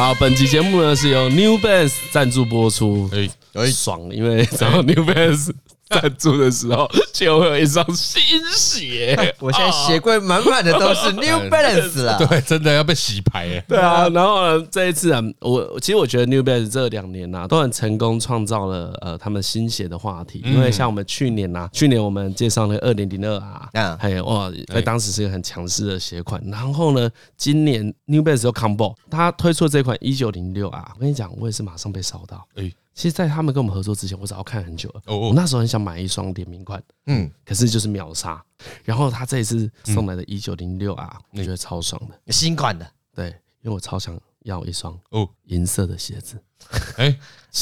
好，本期节目呢是由 New Balance 赞助播出，哎哎，爽，因为只要 New Balance。赞助的时候就会有一双新鞋，我现在鞋柜满满的都是 New Balance 了。对，真的要被洗牌哎。对啊，然后呢，这一次啊，我其实我觉得 New Balance 这两年呐都很成功，创造了呃他们新鞋的话题。因为像我们去年呐，去年我们介绍了二零零二啊，还有哇，在当时是一个很强势的鞋款。然后呢，今年 New Balance 又 Combo，他推出这款一九零六啊，我跟你讲，我也是马上被烧到。哎。其实，在他们跟我们合作之前，我早要看很久了。我那时候很想买一双联名款，嗯，可是就是秒杀。然后他这一次送来的一九零六啊，我觉得超爽的，新款的。对，因为我超想要一双哦银色的鞋子。哎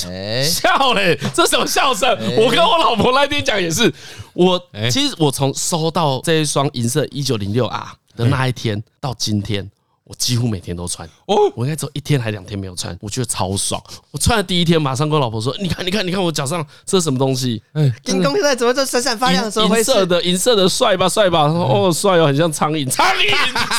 哎，笑嘞，这什么笑声？我跟我老婆那天讲也是。我其实我从收到这一双银色一九零六 R 的那一天到今天。我几乎每天都穿哦，我应该只有一天还两天没有穿，我觉得超爽。我穿了第一天，马上跟我老婆说：“你看，你看，你看我脚上这是什么东西？哎，这东西在怎么这闪闪发亮？什么银色的，银色的帅吧，帅吧？哦，帅哦，很像苍蝇，苍蝇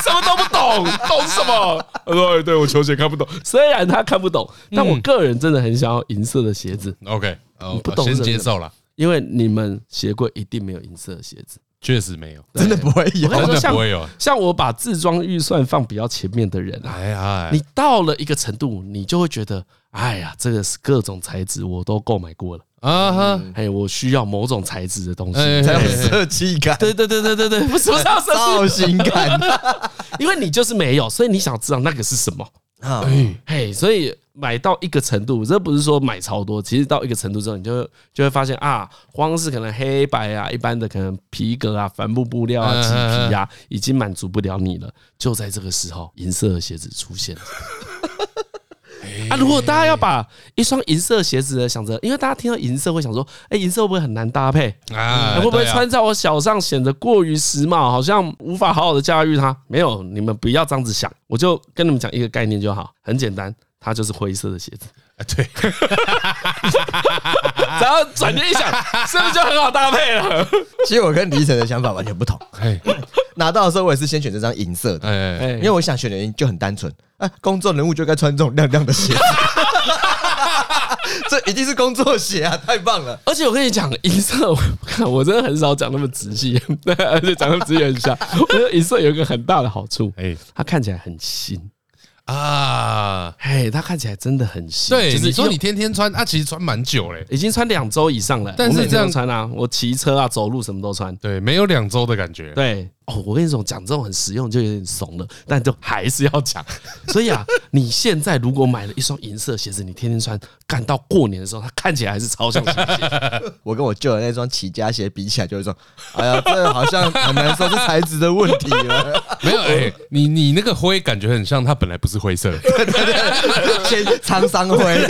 什么都不懂，懂什么？对，对我球鞋看不懂，虽然他看不懂，但我个人真的很想要银色的鞋子。OK，不懂先接受了，因为你们鞋柜一定没有银色的鞋子。”确实没有，真的不会有，真的不会有。像我把自装预算放比较前面的人啊，哎呀，你到了一个程度，你就会觉得，哎呀，这个是各种材质我都购买过了。啊哈，哎，我需要某种材质的东西才有设计感，对对对对对对，不是造型感，因为你就是没有，所以你想知道那个是什么啊？嘿，所以。买到一个程度，这不是说买超多，其实到一个程度之后，你就就会发现啊，光是可能黑白啊，一般的可能皮革啊、帆布布料啊、麂皮啊，已经满足不了你了。就在这个时候，银色的鞋子出现了。啊，如果大家要把一双银色鞋子的想着，因为大家听到银色会想说，哎，银色会不会很难搭配啊？会不会穿在我脚上显得过于时髦，好像无法好好的驾驭它？没有，你们不要这样子想，我就跟你们讲一个概念就好，很简单。它就是灰色的鞋子啊，对，然后转念一想，是不是就很好搭配了？其实我跟李晨的想法完全不同。拿到的时候我也是先选这张银色的，因为我想选的原因就很单纯，啊，公众人物就该穿这种亮亮的鞋子，这一定是工作鞋啊，太棒了！而且我跟你讲，银色，我看我真的很少讲那么仔细，对，而且讲的仔细很像。我觉得银色有一个很大的好处，哎，它看起来很新。啊，嘿，它看起来真的很新。对，就是说你天天穿，它其实穿蛮久嘞，已经穿两周以上了。但是这样穿啊，我骑车啊、走路什么都穿。对，没有两周的感觉。对。哦，我跟你说，讲这种很实用就有点怂了，但就还是要讲。所以啊，你现在如果买了一双银色鞋子，你天天穿，干到过年的时候，它看起来还是超像新鞋。我跟我舅的那双起家鞋比起来，就是说，哎呀，这好像很难说是材质的问题了。没有，哎，你你那个灰感觉很像，它本来不是灰色的，对对对，沧桑灰。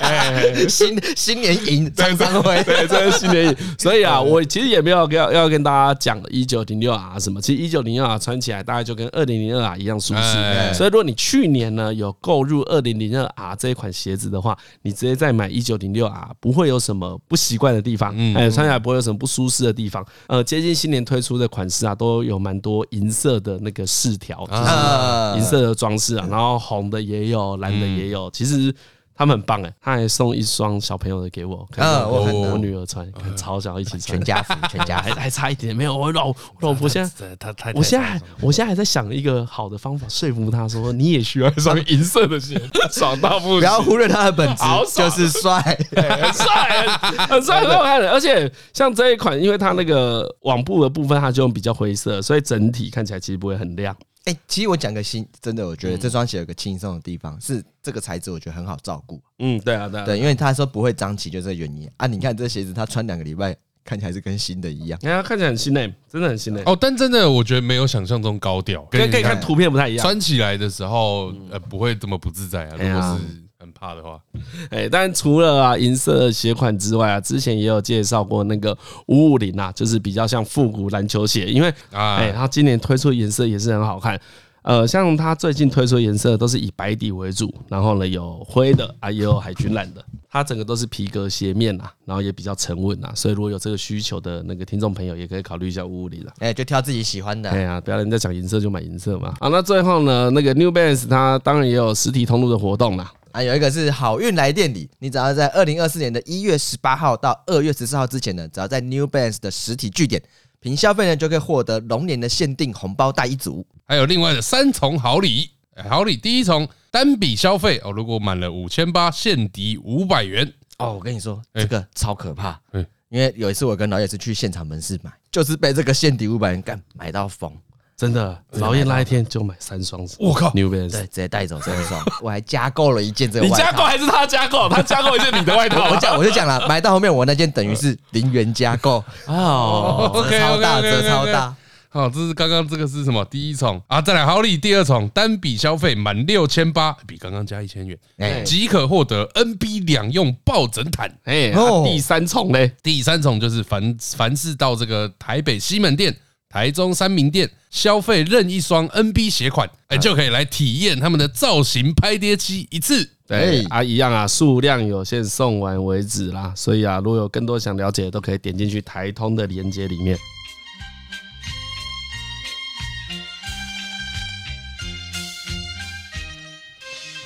哎，新新年银沧桑灰，对，这是新年银。所以啊，我其实也没有要要跟大家讲一九。一九零六啊什么？其实一九零六啊穿起来大概就跟二零零二啊一样舒适。所以如果你去年呢有购入二零零二啊这一款鞋子的话，你直接再买一九零六啊不会有什么不习惯的地方，哎，穿起来不会有什么不舒适的地方。呃，接近新年推出的款式啊，都有蛮多银色的那个饰条，就是银色的装饰啊，然后红的也有，蓝的也有，其实。他们很棒哎，他还送一双小朋友的给我，啊，我我女儿穿，超想要一起穿，全家福，全家还还差一点没有，我老我老婆现在，他他，我现在我现在还在想一个好的方法说服他说，你也需要一双银色的鞋，爽到不行，不要忽略他的本质，就是帅，很帅，很帅，很好看的，而且像这一款，因为它那个网布的部分，它就比较灰色，所以整体看起来其实不会很亮。哎，其实我讲个新，真的，我觉得这双鞋有个轻松的地方，是这个材质，我觉得很好照顾。嗯，对啊，对啊，对，因为他说不会脏起，就这原因啊。你看这鞋子，他穿两个礼拜，看起来是跟新的一样。哎呀，看起来很新诶，真的很新诶。哦，但真的我觉得没有想象中高调，可以可以看图片不太一样。穿起来的时候，呃，不会这么不自在啊。如果是。很怕的话，哎，但除了啊银色鞋款之外啊，之前也有介绍过那个五五零啊，就是比较像复古篮球鞋，因为哎，它今年推出颜色也是很好看。呃，像它最近推出的颜色都是以白底为主，然后呢有灰的啊，也有海军蓝的，它整个都是皮革鞋面呐，然后也比较沉稳呐，所以如果有这个需求的那个听众朋友，也可以考虑一下五五零了。哎，就挑自己喜欢的。哎呀，不要人家讲银色就买银色嘛。好，那最后呢，那个 New Balance 它当然也有实体通路的活动啦。啊，有一个是好运来店里，你只要在二零二四年的一月十八号到二月十四号之前呢，只要在 New Balance 的实体据点。凭消费呢，就可以获得龙年的限定红包袋一组，还有另外的三重好礼。好礼第一重，单笔消费哦，如果满了五千八，现抵五百元。哦，我跟你说，这个超可怕。因为有一次我跟老野是去现场门市买，就是被这个现抵五百元干买到疯。真的，老叶那一天就买三双，我靠，New Balance，对，直接带走三双，我还加购了一件这个。你加购还是他加购？他加购一件你的外套。我讲，我就讲了，买到后面我那件等于是 零元加购哦，折超大，折超大。好，这是刚刚这个是什么？第一重啊，再来好礼第二重，单笔消费满六千八，比刚刚加一千元，即可获得 NB 两用抱枕毯。哎，第三重嘞，第三重就是凡凡是到这个台北西门店。台中三明店消费任一双 NB 鞋款，哎，就可以来体验他们的造型拍跌机一次。对啊，一样啊，数量有限，送完为止啦。所以啊，如果有更多想了解的，都可以点进去台通的链接里面。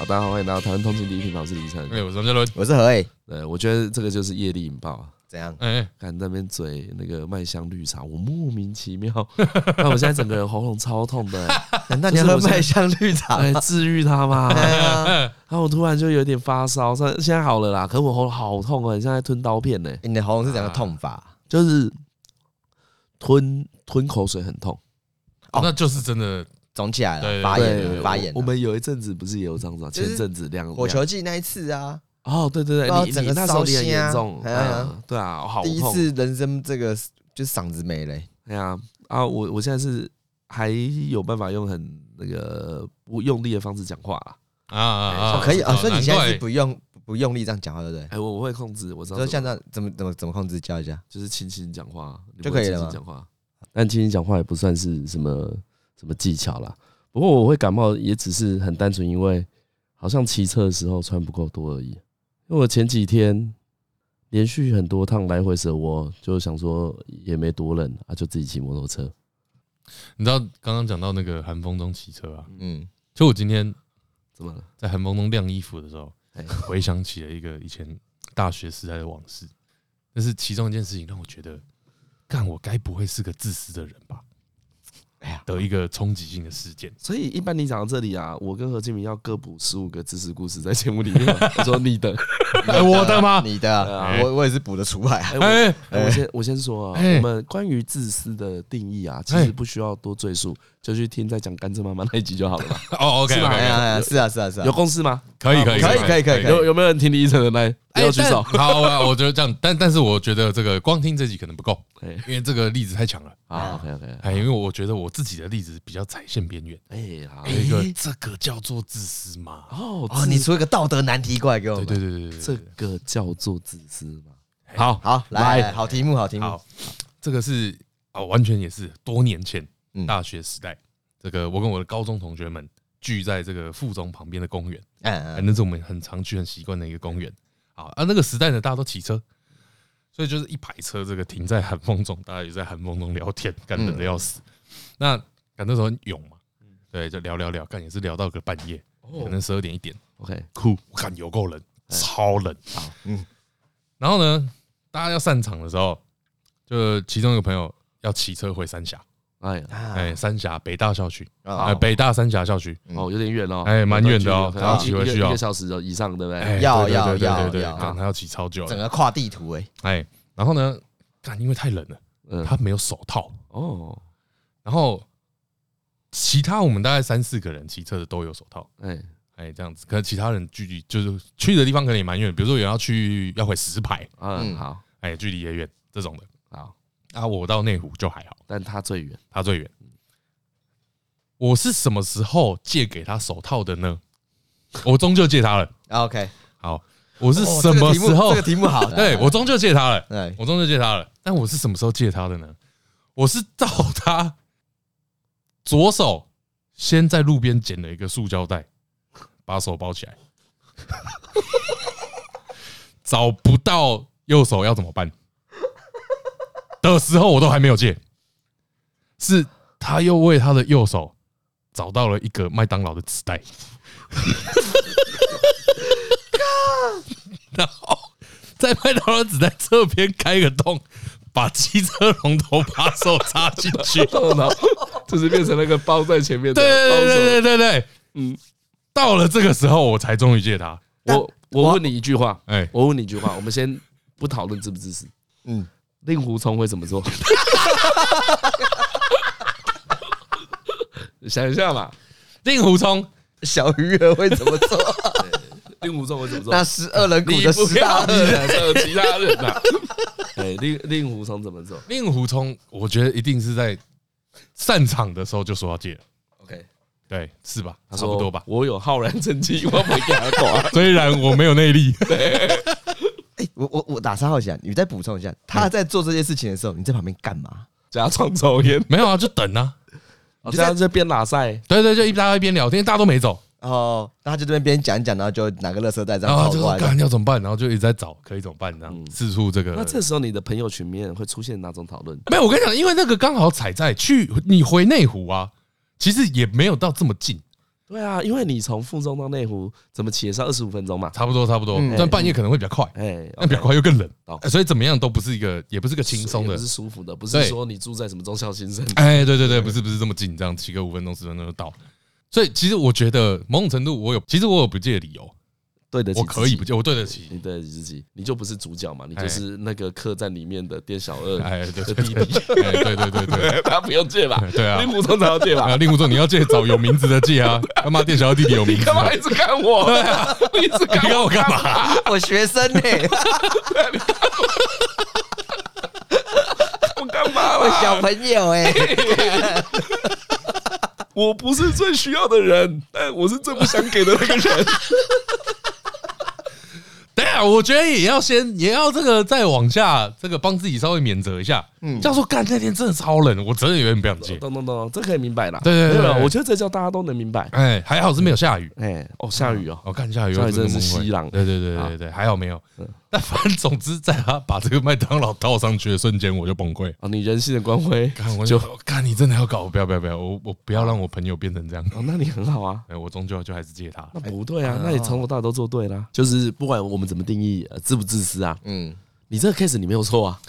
好，大家好，欢迎来到台湾通勤第一品牌，我是李晨。哎，我是张嘉伦，我是何我觉得这个就是业力引爆。怎样？哎，看那边嘴那个麦香绿茶，我莫名其妙，那我现在整个人喉咙超痛的。难道你要喝麦香绿茶来治愈它吗？然后 我突然就有点发烧，现现在好了啦。可是我喉咙好痛啊，你现在吞刀片呢。你的喉咙是怎样痛法？就是吞吞口水很痛。哦，那就是真的肿起来了，发炎发炎。我们有一阵子不是也有这样子？前阵子两火球季那一次啊。哦，对对对，你整个那时候脸很严重，对啊，好第一次人生这个就是嗓子没了，对啊，啊，我我现在是还有办法用很那个不用力的方式讲话啊啊可以啊，所以你现在是不用不用力这样讲话，对不对？哎，我我会控制，我知道。说像这样怎么怎么怎么控制？教一下，就是轻轻讲话就可以了。讲话，但轻轻讲话也不算是什么什么技巧啦。不过我会感冒，也只是很单纯，因为好像骑车的时候穿不够多而已。因为我前几天连续很多趟来回蛇窝，就想说也没多冷啊，就自己骑摩托车。你知道刚刚讲到那个寒风中骑车啊，嗯，就我今天怎么了？在寒风中晾衣服的时候，回想起了一个以前大学时代的往事。但是其中一件事情让我觉得，干我该不会是个自私的人吧？哎呀，的一个冲击性的事件。所以一般你讲到这里啊，我跟何敬明要各补十五个知识故事在节目里面。我说你的，我的吗？你的，我我也是补的出来。哎，我先我先说啊，我们关于自私的定义啊，其实不需要多赘述，就去听在讲甘蔗妈妈那一集就好了嘛。哦，OK，是啊，是啊，是啊，是啊，有共识吗？可以，可以，可以，可以，可以。有有没有人听李医生的来？不要举手。好，我觉得这样，但但是我觉得这个光听这集可能不够，因为这个例子太强了。啊，OK OK，哎，因为我觉得我自己的例子比较踩线边缘。哎，好，一个这个叫做自私吗？哦哦，你出一个道德难题过来给我。对对对对，这个叫做自私吗？好好来，好题目，好题目。好，这个是啊，完全也是多年前大学时代，这个我跟我的高中同学们聚在这个附中旁边的公园，嗯，那是我们很常去、很习惯的一个公园。好啊，那个时代呢，大家都骑车。所以就是一排车，这个停在寒风中，大家也在寒风中聊天，干冷的要死。那赶那时候很勇嘛，对，就聊聊聊，干也是聊到个半夜，可能十二点一点。OK，酷，我看有够冷，超冷啊。嗯，然后呢，大家要散场的时候，就其中一个朋友要骑车回三峡。哎哎，三峡北大校区啊，北大三峡校区哦，有点远哦，哎，蛮远的哦，要骑回去哦，一个小时以上，对不对？要要要要，他要骑超久，整个跨地图哎哎，然后呢，干因为太冷了，他没有手套哦，然后其他我们大概三四个人骑车的都有手套，哎。哎这样子，可是其他人距离就是去的地方可能也蛮远，比如说有人要去要回石牌，嗯。好，哎距离也远这种的，好。啊，我到内湖就还好，但他最远，他最远。我是什么时候借给他手套的呢？我终究借他了。OK，好，我是什么时候？这个题目好，对我终究借他了。对，我终究借他了。但我是什么时候借他的呢？我是到他左手先在路边捡了一个塑胶袋，把手包起来，找不到右手要怎么办的时候，我都还没有戒，是他又为他的右手找到了一个麦当劳的纸袋，然后在麦当劳纸袋侧边开个洞。把汽车龙头把手插进去，然后就是变成那个包在前面的。对对对对对对，嗯，到了这个时候，我才终于借他。我我问你一句话，哎，我问你一句话，我们先不讨论知不支持。嗯，令狐冲会怎么做？想一下嘛，令狐冲 小鱼儿会怎么做？令狐冲会怎么做？那十二人组的十大恶人，还有其他人啊。哎，令令狐冲怎么做？令狐冲，我觉得一定是在散场的时候就说要戒了。OK，对，是吧？差不多吧。我有浩然正气，我没给他挂。虽然我没有内力。哎，我我我打三号线，你再补充一下，他在做这件事情的时候，你在旁边干嘛？假装抽烟？没有啊，就等啊。就在这边拉赛。对对，就一大家一边聊天，大家都没走。哦，那他就这边边讲讲，然后就拿个垃圾袋这样跑过来，干要怎么办？然后就一直在找可以怎么办这样四处这个。那这时候你的朋友群里面会出现哪种讨论？没有，我跟你讲，因为那个刚好踩在去你回内湖啊，其实也没有到这么近。对啊，因为你从附中到内湖怎么骑也是二十五分钟嘛，差不多差不多。但半夜可能会比较快，哎，那比较快又更冷，所以怎么样都不是一个，也不是个轻松的，不是舒服的，不是说你住在什么中校新生，哎，对对对，不是不是这么近，这样骑个五分钟十分钟就到。所以其实我觉得某种程度我有，其实我有不借的理由，对得起，我可以不借，我对得起，你对得起自己，你就不是主角嘛，你就是那个客栈里面的店小二的弟弟，对对对对，他 不用借吧？对啊，令狐冲才要借吧？令狐冲你要借找有名字的借啊，他妈店小二弟弟有名字，干嘛一直看我？对啊，一直看我干嘛？我学生呢，我干嘛？我小朋友哎。我不是最需要的人，但我是最不想给的那个人。对啊，我觉得也要先，也要这个再往下，这个帮自己稍微免责一下。嗯，这样说干那天真的超冷，我真的有点不想接。懂懂懂，这可以明白了。对对对，我觉得这叫大家都能明白。哎，还好是没有下雨。哎，哦，下雨哦，我看下雨，下雨真的是西朗。对对对对对，还好没有。但反正总之，在他把这个麦当劳套上去的瞬间，我就崩溃。哦，你人性的光辉，看我就看你真的要搞，不要不要不要，我我不要让我朋友变成这样。哦，那你很好啊。哎，我终究就还是借他。那不对啊，那你从头到尾都做对了。就是不管我们怎么定义自不自私啊，嗯，你这个 case 你没有错啊。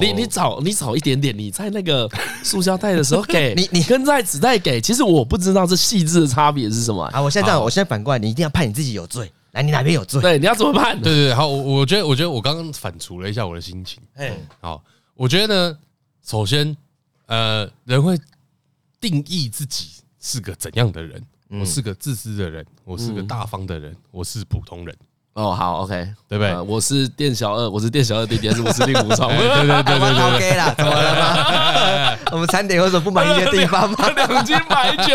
你你早你早一点点，你在那个 塑胶袋的时候给你，你跟在纸袋给，其实我不知道这细致的差别是什么啊。我现在这样，我现在反过来，你一定要判你自己有罪。来，你哪边有罪？对，你要怎么判？对对对，好，我我觉得，我觉得我刚刚反刍了一下我的心情。哎，好，我觉得呢，首先，呃，人会定义自己是个怎样的人？我是个自私的人，我是个大方的人，我是普通人。哦，好，OK，对不对？我是店小二，我是店小二弟弟，还是我是令狐冲？对对对对对，OK 啦，怎么了吗？我们餐点有什么不满意的地方吗？两斤白酒，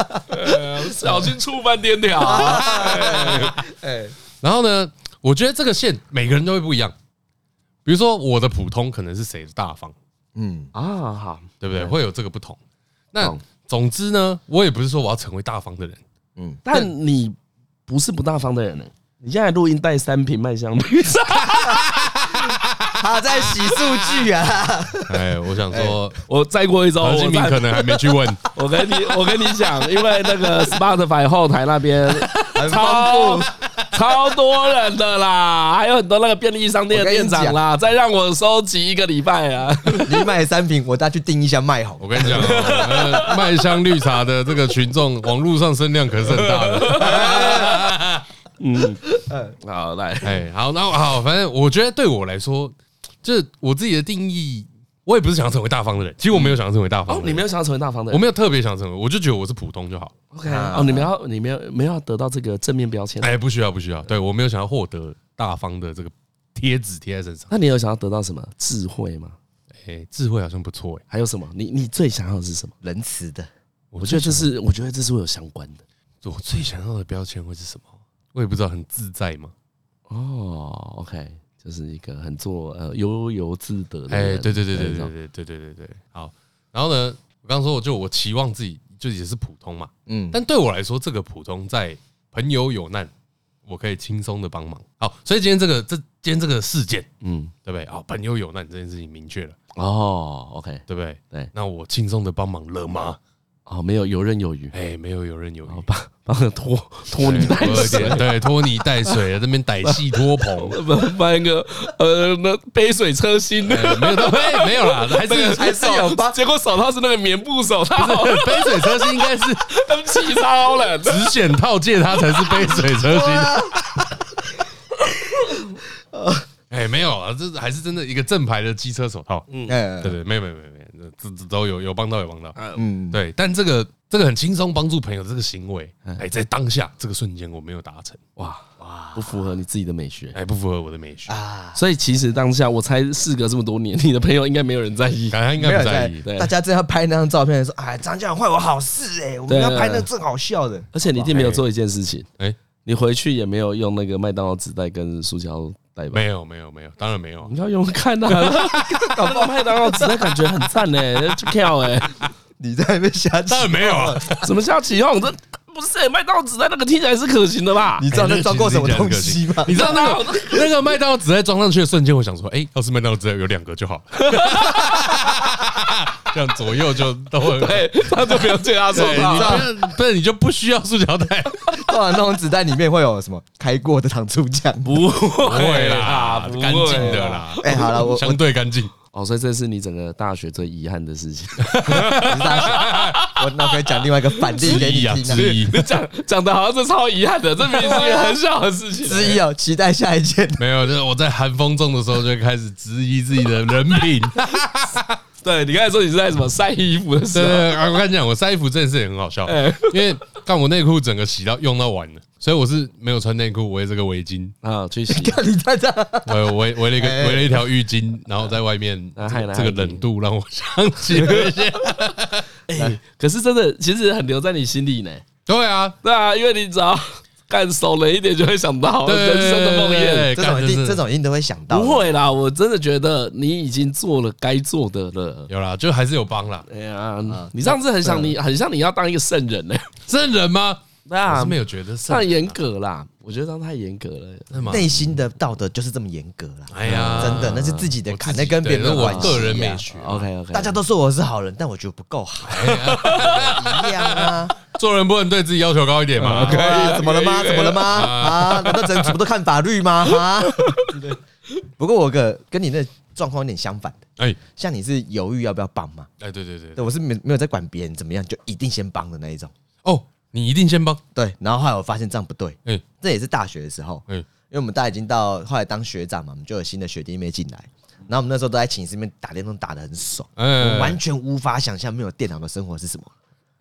小心触犯天条。哎，然后呢，我觉得这个线每个人都会不一样。比如说，我的普通可能是谁的大方？嗯啊，好，对不对？会有这个不同。那总之呢，我也不是说我要成为大方的人。嗯，但你不是不大方的人呢。你现在录音带三瓶麦香绿茶，他在洗数据啊！哎，我想说，我再过一周，何敬明可能还没去问。我跟你，我跟你讲，因为那个 Spotify 后台那边超超多人的啦，还有很多那个便利商店的店长啦，再让我收集一个礼拜啊！你买三瓶，我再去订一下麦好。我跟你讲，麦香绿茶的这个群众，网络上声量可是很大的。嗯，好来，哎，好，那好，反正我觉得对我来说，就是我自己的定义，我也不是想要成为大方的人。其实我没有想要成为大方的人。哦，你没有想要成为大方的人，我没有特别想成为，我就觉得我是普通就好。OK，哦，你没有，你没有，没有要得到这个正面标签。哎，不需要，不需要。对，我没有想要获得大方的这个贴纸贴在身上。那你有想要得到什么智慧吗？哎，智慧好像不错哎。还有什么？你你最想要的是什么？仁慈的。我觉得这是，我觉得这是会有相关的。我最想要的标签会是什么？我也不知道很自在吗？哦，OK，就是一个很做呃悠游自得的。哎，对对对对对对对对对对。好，然后呢，我刚刚说，我就我期望自己就也是普通嘛，嗯，但对我来说，这个普通在朋友有难，我可以轻松的帮忙。好，所以今天这个这今天这个事件，嗯，对不对？啊，朋友有难这件事情明确了。哦，OK，对不对？对，那我轻松的帮忙了吗？哦，没有游刃有余，哎，没有游刃有余，帮帮个拖拖泥带水，对，拖泥带水，这边逮戏拖棚，搬一个呃，那杯水车薪，没有，没没有啦，还是还是有。吧。结果手套是那个棉布手套，杯水车薪应该是 他们气超了，只选套借他才是杯水车薪。哎，没有啊，这还是真的一个正牌的机车手套。嗯，对对，没有没有没有。这这都有有帮到有帮到，嗯，对，但这个这个很轻松帮助朋友这个行为，哎，在当下这个瞬间我没有达成，哇哇，不符合你自己的美学，哎，不符合我的美学。啊，所以其实当下我猜事隔这么多年，你的朋友应该没有人在意，大家应该不在意，大家正要拍那张照片的时候，哎，张家坏我好事哎，我们要拍那正好笑的，而且你一定没有做一件事情，哎，你回去也没有用那个麦当劳纸袋跟塑胶。没有没有没有，当然没有。你要用看到，搞不好麦当劳纸袋感觉很赞呢，就跳哎！你在那边瞎当然没有啊，什么瞎起哄？这不是麦当劳纸袋那个听起来是可行的吧？你知道那装过什么东西吗？你知道那个 那个麦当劳纸袋装上去的瞬间，我想说，哎，要是麦当劳纸袋有两个就好。这样左右就都会，他就不用借他手套，不是你就不需要塑胶袋。当然，那种纸袋里面会有什么开过的糖醋酱？不会啦，干净的啦。哎，好了，我相对干净。哦，所以这是你整个大学最遗憾的事情。我那可以讲另外一个反例给你听。之一，讲讲的好像是超遗憾的，这明明是一个很小的事情。之一哦，期待下一件。没有，就是我在寒风中的时候就开始质疑自己的人品。对，你刚才说你是在什么晒衣服的时候？对，对，对，我跟你讲，我晒衣服这件事也很好笑，欸、因为看我内裤整个洗到用到完了，所以我是没有穿内裤，围这个围巾啊去洗。你在这？我围围了一个围了一条浴巾，然后在外面，这个冷度让我想起了一些。哎，可是真的，其实很留在你心里呢。对啊，对啊，因为你只要。干熟了一点就会想到人生的梦魇，这种一定这种一定都会想到。不会啦，我真的觉得你已经做了该做的了。有啦，就还是有帮啦。哎呀，你上次很想你，很像你要当一个圣人呢。圣人吗？那没有觉得太严格啦。我觉得当太严格了，内心的道德就是这么严格了。哎呀，真的那是自己的坎，那跟别人的关系。个人美学。OK OK，大家都说我是好人，但我觉得不够好。一样啊。做人不能对自己要求高一点吗？可以，怎么了吗？怎么了吗？啊，难道整组都看法律吗？啊，不过我个跟你那状况有点相反的。哎，像你是犹豫要不要帮吗？哎，对对对，对我是没没有在管别人怎么样，就一定先帮的那一种。哦，你一定先帮？对，然后后来我发现这样不对。嗯，这也是大学的时候。嗯，因为我们大家已经到后来当学长嘛，我们就有新的学弟妹进来，然后我们那时候都在寝室里面打电动打的很爽，嗯完全无法想象没有电脑的生活是什么。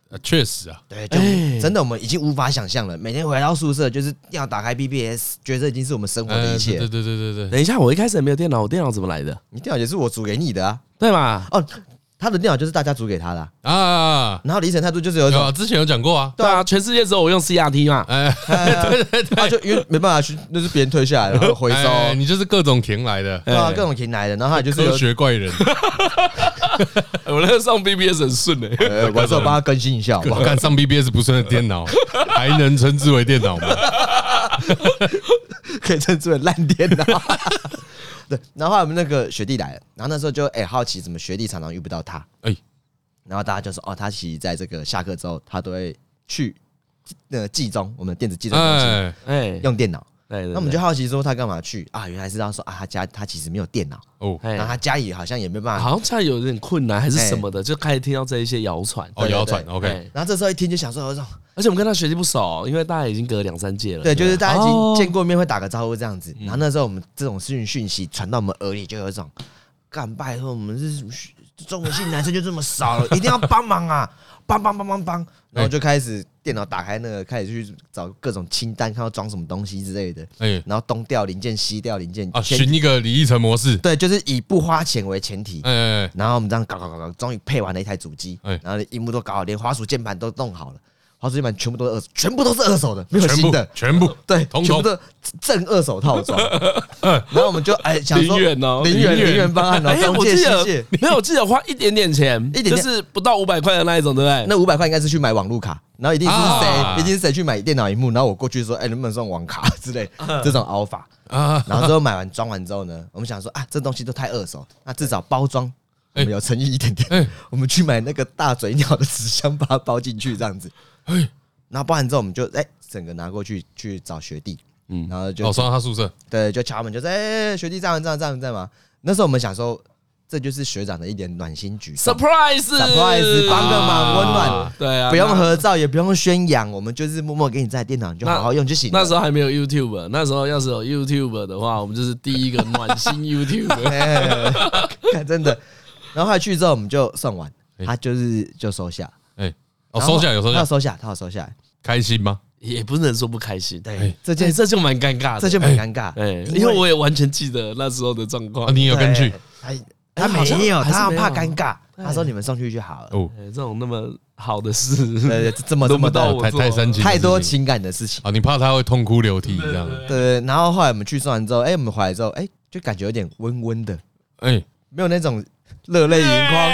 啊，确实啊，对，就真的我们已经无法想象了。每天回到宿舍就是要打开 BBS，觉得这已经是我们生活的一切。对对对对对。等一下，我一开始也没有电脑，我电脑怎么来的？你电脑也是我租给你的啊，对吧？哦，他的电脑就是大家组给他的啊。然后李晨态度就是有种，之前有讲过啊，对啊，全世界只有我用 CRT 嘛。哎，对对对，他就因为没办法去，那是别人退下来然后回收，你就是各种停来的，对啊，各种停来的，然后他就是科学怪人。我那个上 BBS 很顺诶，晚上帮他更新一下。我看上 BBS 不顺的电脑，还能称之为电脑吗？可以称之为烂电脑。对，然后后来我们那个学弟来了，然后那时候就哎好奇，怎么学弟常常遇不到他？哎，然后大家就说哦，他其实在这个下课之后，他都会去那个记中，我们电子记中中心，哎，用电脑。对，那我们就好奇说他干嘛去？啊？原来是他说啊，他家他其实没有电脑。哦，然后他家里好像也没办法，好像家里有点困难还是什么的，就开始听到这一些谣传。哦，谣传 OK。然后这时候一听就想说，而且我们跟他学习不熟，因为大家已经隔了两三届了，对，就是大家已经见过面会打个招呼这样子。然后那时候我们这种讯讯息传到我们耳里，就有一种干拜托我们是中文系男生就这么少了，一定要帮忙啊！帮帮帮帮帮，然后就开始电脑打开那个，开始去找各种清单，看要装什么东西之类的。哎，然后东调零件，西调零件，啊，寻一个李义成模式。对，就是以不花钱为前提。哎，然后我们这样搞搞搞搞，终于配完了一台主机。哎，然后荧幕都搞好，连滑鼠键盘都弄好了。滑鼠键盘全部都是二手，全部都是二手的，没有新的，全部对，全部都正二手套装。然后我们就哎想说零元哦，零元零元方案哦，中介世界没有，记得花一点点钱，一点就是不到五百块的那一种，对不对？那五百块应该是去买网路卡，然后一定是谁，一定是谁去买电脑荧幕，然后我过去说，哎，能不能送网卡 之类这种凹法啊？然后之后买完装完之后呢，我们想说啊，这东西都太二手，那至少包装。我们有诚意一点点，我们去买那个大嘴鸟的纸箱，把它包进去，这样子。然后包完之后，我们就哎，整个拿过去去找学弟，嗯，然后就送到他宿舍，对，就敲门，就说哎，学弟在吗？在吗？在吗？那时候我们想说，这就是学长的一点暖心举动，surprise，surprise，帮个忙，温暖，对啊，不用合照，也不用宣扬，我们就是默默给你在电脑，你就好好用就行。那时候还没有 YouTube，那时候要是有 YouTube 的话，我们就是第一个暖心 YouTube，真的。然后后来去之后，我们就送完，他就是就收下，哎，哦，收下有收下，他收下，他有收下，开心吗？也不能说不开心，对，这件这就蛮尴尬，这就蛮尴尬，哎，因为我也完全记得那时候的状况，你有跟去？他他没有，他怕尴尬，他说你们送去就好了。哦，这种那么好的事，对，这么这么多太太深情，太多情感的事情。啊，你怕他会痛哭流涕这样？对，然后后来我们去送完之后，哎，我们回来之后，哎，就感觉有点温温的，哎，没有那种。热泪盈眶，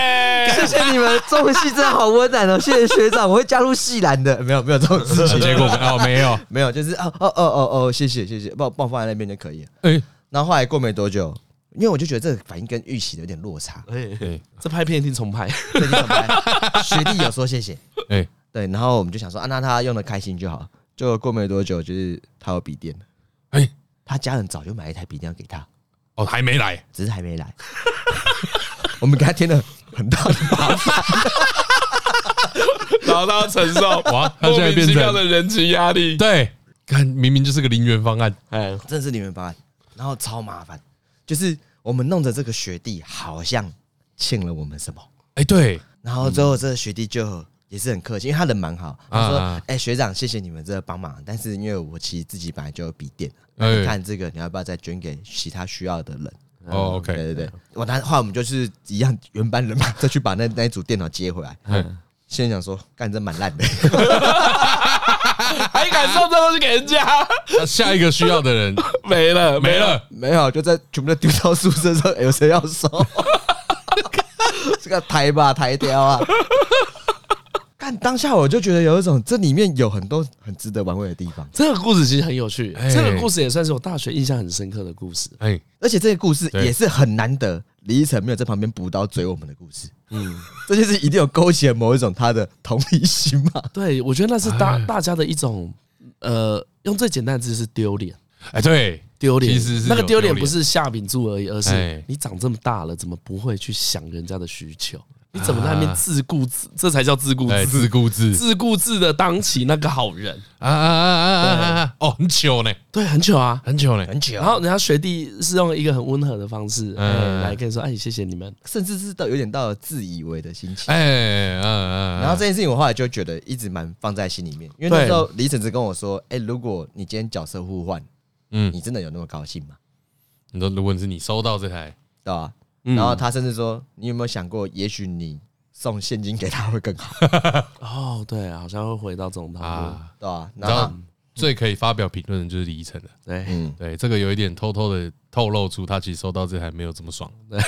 谢谢你们，中文系真的好温暖哦！谢谢学长，我会加入系篮的。没有，没有这种事情。结果 哦，没有，没有，就是哦哦哦哦哦，谢谢谢谢，帮帮我放在那边就可以了。哎，然后后来过没多久，因为我就觉得这个反应跟预期的有点落差。哎，这拍片一定重拍，一定重拍。学弟有说谢谢，哎，对，然后我们就想说啊，那他用的开心就好。就过没多久，就是他有笔电。哎，他家人早就买一台笔电给他。哦，还没来，只是还没来。我们给他添了很大的麻烦，然后他要承受哇，他现在变成的人情压力。对，看明明就是个零元方案，哎，真的是零元方案，然后超麻烦，就是我们弄的这个学弟好像欠了我们什么，哎，对，然后最后这个学弟就也是很客气，因为他人蛮好，他说，哎，学长，谢谢你们这个帮忙，但是因为我其实自己本来就有笔电，你看这个你要不要再捐给其他需要的人？哦，OK，对对对，我那后来我们就是一样原班人马，再去把那那一组电脑接回来。嗯，现在想说，干真蛮烂的，还敢送这东西给人家？那下一个需要的人 没了，没了，没有，就在全部都丢到宿舍上，有谁要收？这个台吧，台雕啊！但当下我就觉得有一种，这里面有很多很值得玩味的地方。这个故事其实很有趣，这个故事也算是我大学印象很深刻的故事。哎，而且这个故事也是很难得，李依晨没有在旁边补刀追我们的故事。嗯，这件事一定有勾起了某一种他的同理心嘛？对，我觉得那是大大家的一种，呃，用最简单的字是丢脸。哎，对，丢脸。其实是那个丢脸不是下秉柱而已，而是你长这么大了，怎么不会去想人家的需求？你怎么在那边自顾自？这才叫自顾自，自顾自，自顾自的当起那个好人啊啊啊啊啊！哦，很糗呢，对，很糗啊，很糗呢，很糗。然后人家学弟是用一个很温和的方式，哎，来跟你说，哎，谢谢你们，甚至是到有点到了自以为的心情，哎，嗯嗯。然后这件事情我后来就觉得一直蛮放在心里面，因为那时候李婶子跟我说，哎，如果你今天角色互换，嗯，你真的有那么高兴吗？你说，如果是你收到这台，对吧？然后他甚至说：“你有没有想过，也许你送现金给他会更好？” 哦，对，好像会回到这种讨论，对吧？然后最可以发表评论的就是李依晨了。对，嗯，对，这个有一点偷偷的透露出他其实收到这还没有这么爽。对。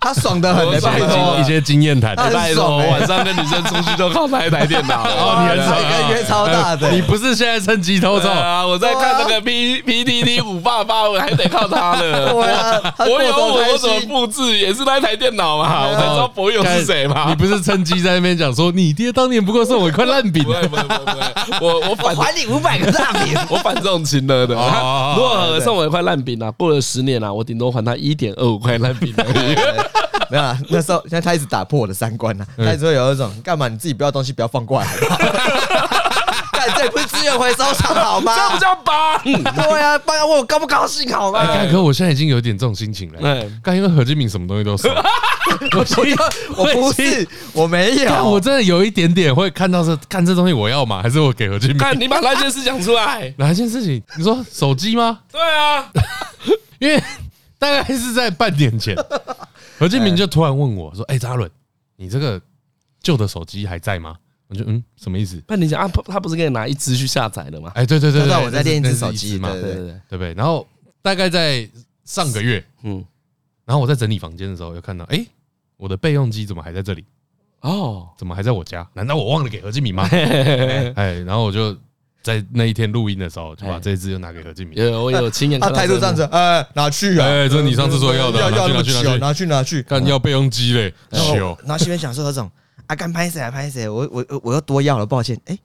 他爽的很，一些一些经验谈，拜托，晚上跟女生出去都靠那一台电脑，哦，你很爽，约超大的，你不是现在趁机偷走啊？我在看那个 P P T T 五八八，我还得靠他呢。我有我我怎么复制也是那台电脑嘛，我才知道博友是谁嘛。你不是趁机在那边讲说，你爹当年不过送我一块烂饼？不会不会不会，我我反还你五百个烂饼，我反这种情了的。如果送我一块烂饼啊，过了十年啊，我顶多还他一点二五块烂饼而已。没有啊，那时候现在他一直打破我的三观啊，他一直会有一种干嘛你自己不要东西不要放过来，干这不是资源回收厂好吗？这不叫帮，对啊，帮要问我高不高兴好吗？干哥，我现在已经有点这种心情了。对，干因为何金敏什么东西都收，我不是我没有，我真的有一点点会看到是看这东西我要吗？还是我给何金敏？看你把那件事讲出来，哪一件事情？你说手机吗？对啊，因为大概是在半年前。何建明就突然问我说：“哎，扎伦，你这个旧的手机还在吗？”我就嗯，什么意思？那你讲啊，他不是给你拿一支去下载的吗？哎，对对对对，我在练一支手机嘛，对对对，对不对？然后大概在上个月，嗯，然后我在整理房间的时候，又看到，哎，我的备用机怎么还在这里？哦，怎么还在我家？难道我忘了给何敬明吗？哎，然后我就在那一天录音的时候，就把这支又拿给何敬明。有我有亲眼看他态度这样子，哎，拿去啊？哎，这是你上次说要的，要要拿去拿去拿去拿去，干要备用机嘞，然后然后心里想说何总。啊，干拍谁啊拍谁？我我我又多要了，抱歉。哎，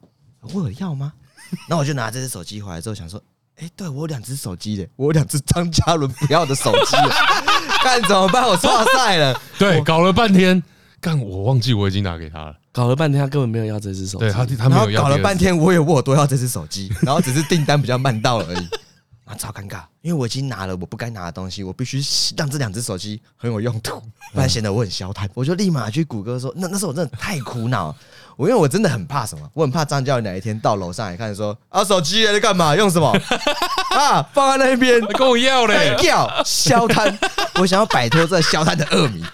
我有要吗？那我就拿这只手机回来之后，想说，哎，对我有两只手机的，我有两只张嘉伦不要的手机，干怎么办？我错赛了。对，搞了半天，干我忘记我已经拿给他了。搞了半天，他根本没有要这只手机。对他，他没有要。搞了半天，我也我多要这只手机，然后只是订单比较慢到了而已。啊，超尴尬，因为我已经拿了我不该拿的东西，我必须让这两只手机很有用途，不然显得我很消瘫。我就立马去谷歌说，那那时候我真的太苦恼，我因为我真的很怕什么，我很怕张教练哪一天到楼上来看说，啊，手机在干嘛？用什么？啊，放在那边跟我要嘞，要消瘫。我想要摆脱这消瘫的恶名，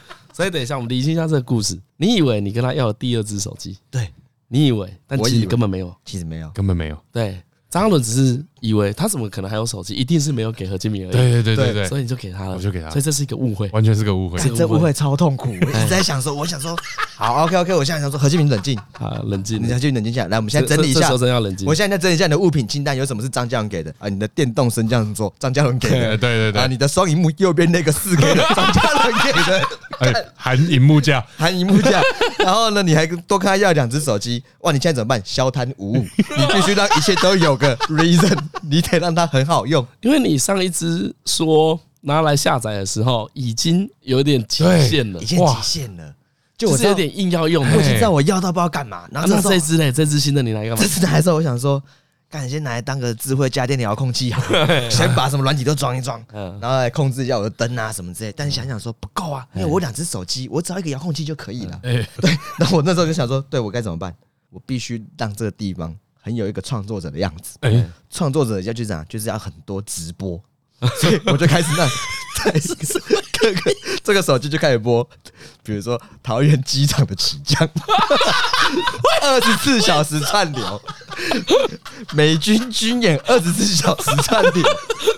所以等一下我们理清一下这个故事。你以为你跟他要了第二只手机？对，你以为，但其实根本没有，其实没有，根本没有。对。张伦只是以为他怎么可能还有手机，一定是没有给何金明而已。对对对对，所以你就给他了，我就给他，所以这是一个误会，完全是个误会。这误会超痛苦，我一直在想说，我想说，好，OK OK，我现在想说何金明冷静，好冷静，你何金明冷静下来，来，我们现在整理一下，真要冷静。我现在在整理一下你的物品清单，有什么是张嘉伦给的啊？你的电动升降桌，张嘉伦给的，对对对啊，你的双荧幕右边那个四 K 的，张嘉伦给的，哎，含荧幕架，含荧幕架。然后呢，你还多跟他要两只手机，哇，你现在怎么办？消贪无误，你必须让一切都有个 reason。你得让它很好用，因为你上一支说拿来下载的时候已经有点极限了，已经极限了，就我是有点硬要用，我知道我要到不知道干嘛。然后那这支呢？这支新的你拿来干嘛？这支来的时候，我想说，干先拿来当个智慧家电的遥控器好，先把什么软体都装一装，然后来控制一下我的灯啊什么之类。但是想想说不够啊，因为我两只手机，我只要一个遥控器就可以了。对，然后我那时候就想说，对我该怎么办？我必须让这个地方。很有一个创作者的样子，哎，创作者要就是这样，就是要很多直播，所以我就开始那，在这个这个手机就开始播，比如说桃园机场的起降，二十四小时串流，美军军演二十四小时串流，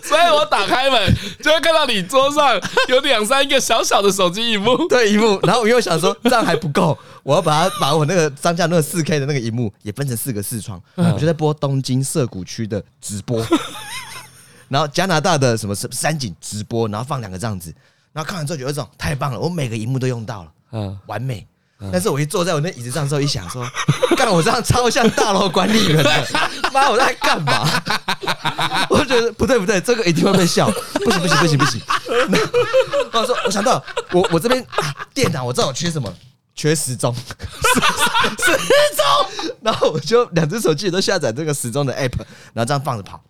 所以我打开门就会看到你桌上有两三个小小的手机萤幕，对，萤幕，然后我又想说这样还不够。我要把它把我那个张家那个四 K 的那个荧幕也分成四个视窗，我就在播东京涩谷区的直播，然后加拿大的什么山景直播，然后放两个这样子，然后看完之后觉得这种太棒了，我每个荧幕都用到了，嗯，完美。但是我一坐在我那椅子上之后一想说，干我这样超像大楼管理员的，妈我在干嘛？我就觉得不对不对，这个一定会被笑，不行不行不行不行。我说我想到我我这边啊电脑我知道我缺什么。缺时钟，时钟，然后我就两只手机都下载这个时钟的 app，然后这样放着跑，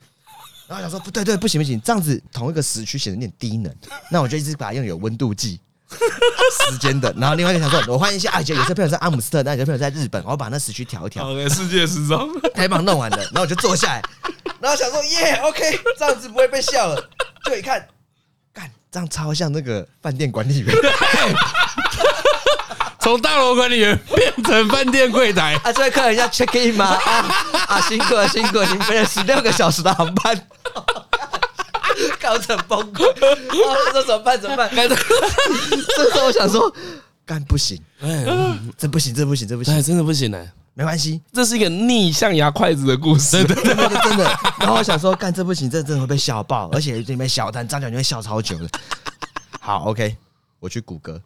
然后想说不对对不行不行，这样子同一个时区显得有点低能，那我就一直把它用有温度计时间的，然后另外一个想说，我换一下啊，有些朋友在阿姆斯特丹，有些朋友在日本，我把那时区调一调，OK，世界时钟，台榜弄完了，然后我就坐下来，然后想说耶，OK，这样子不会被笑了，就一看，干，这样超像那个饭店管理员。从大楼管理员变成饭店柜台啊！这位客人要 check in 吗？啊啊！辛苦了，辛苦了，您飞了十六个小时的航班，搞成崩溃。啊！这怎么办？怎么办？这时候我想说，干不行，哎，这不行，这不行，这不行，真的不行呢。没关系，这是一个逆象牙筷子的故事，真的，真的，真的。然后我想说，干这不行，这真的会被笑爆，而且里面小摊张小你会笑超久的。好，OK，我去谷歌。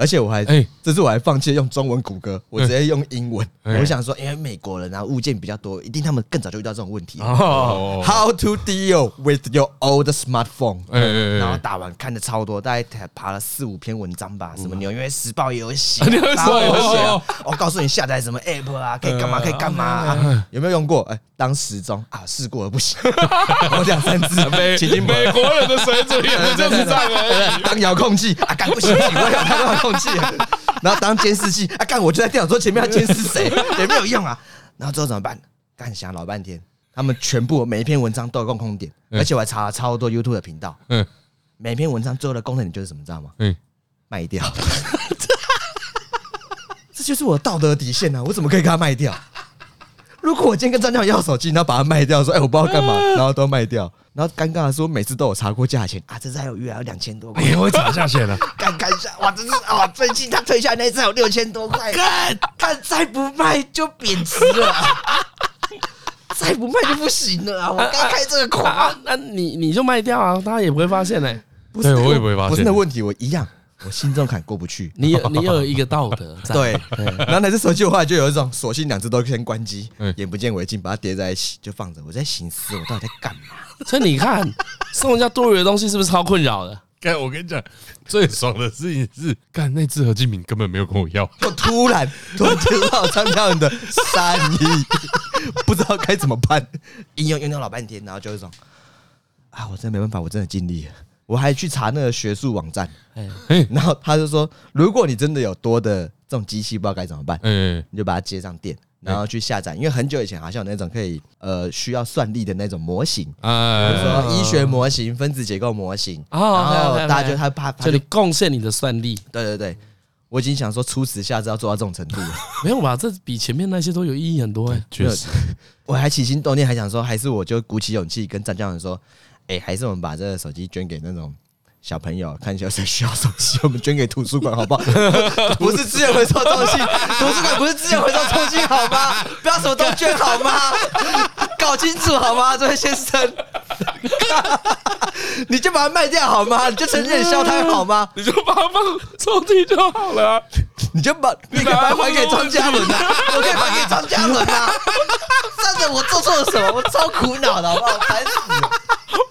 而且我还，哎，这次我还放弃用中文谷歌，我直接用英文。我想说，因为美国人啊，物件比较多，一定他们更早就遇到这种问题。How to deal with your old smartphone？然后打完看的超多，大概爬了四五篇文章吧。什么《纽约时报》也有写，有写。我告诉你下载什么 app 啊，可以干嘛？可以干嘛？有没有用过？哎，当时钟啊，试过了不行。我讲三次，美美国人的水准也就是这 样。当遥控器啊，干不行，我要当遥控。器，然后当监视器啊，干我就在电脑桌前面要监视谁 也没有用啊，然后之后怎么办？干想老半天，他们全部每一篇文章都有共同点，而且我还查了超多 YouTube 的频道，嗯，每篇文章最后的共同点就是什么，知道吗？嗯，卖掉，这就是我道德底线啊！我怎么可以跟他卖掉？如果我今天跟张教授要手机，然后把它卖掉，说：“哎、欸，我不知道干嘛。”然后都卖掉，然后尴尬的说：“每次都有查过价钱啊，这次还有约，还有两千多块。”你会查价钱了？看看一下，哇，真是啊！最近他退下来那一次还有六千多块，看，看再不卖就贬值了，再不卖就不行了啊！我刚开这个款、啊，那你你就卖掉啊，他也不会发现嘞、欸。不是，我也不会发现。不是那问题，我一样。我心中坎过不去，你有你有一个道德 在对，然后那只手机的话就有一种，索性两只都先关机，眼不见为净，把它叠在一起就放着。我在寻思，我到底在干嘛？所以你看，送人家多余的东西是不是超困扰的？干，我跟你讲，最爽的事情是，干那只何敬敏根本没有跟我要，我突然突然听到张嘉伦的善意，不知道该怎么办，应用应用老半天，然后就一种，啊，我真的没办法，我真的尽力了。我还去查那个学术网站，然后他就说，如果你真的有多的这种机器，不知道该怎么办，你就把它接上电，然后去下载。因为很久以前好像有那种可以呃需要算力的那种模型，比如说医学模型、分子结构模型，然后大家就他怕，就你贡献你的算力。对对对，我已经想说出此下之要做到这种程度了。没有吧？这比前面那些都有意义很多哎，确实。我还起心动念，还想说，还是我就鼓起勇气跟张教授说。哎、欸，还是我们把这个手机捐给那种小朋友，看一下谁需要手机，我们捐给图书馆好不好？不是资源回收中心，图书馆不是资源回收中心好吗？不要什么都捐好吗？搞清楚好吗，这位先生？你就把它卖掉好吗？你就承认消摊好吗？你就把它放抽屉就好了、啊。你就把你把它还给张嘉伦啊！我可以还给张嘉伦啊！真的，我做错了什么？我超苦恼的，好不好？烦死了！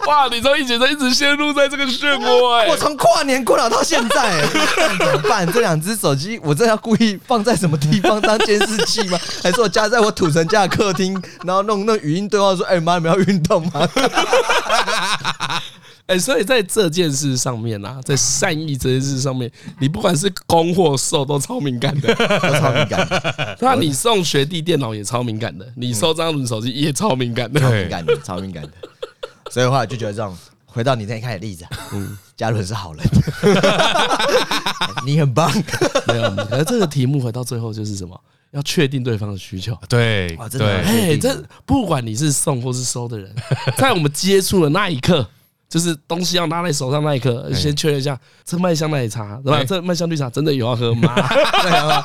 哇，你从以前就一直陷入在这个漩涡 哎！我从跨年过了到现在，怎么办？这两只手机，我真的要故意放在什么地方当监视器吗？还是我加在我土城家的客厅，然后弄那语音对话说：“哎妈，你们要运动吗？” 哎，所以在这件事上面啊，在善意这件事上面，你不管是攻或受，都超敏感的，都超敏感的。那你送学弟电脑也超敏感的，你收张伦手机也超敏感的，超敏感的，超敏感的。所以的话就觉得这种，回到你那天开始的例子，嗯，嘉伦是好人，你很棒。没有，而这个题目回到最后就是什么？要确定对方的需求。对，真的，哎，这不管你是送或是收的人，在我们接触的那一刻。就是东西要拿在手上那一刻，先确认一下这麦香奶茶对吧？这麦香绿茶真的有要喝吗？对啊，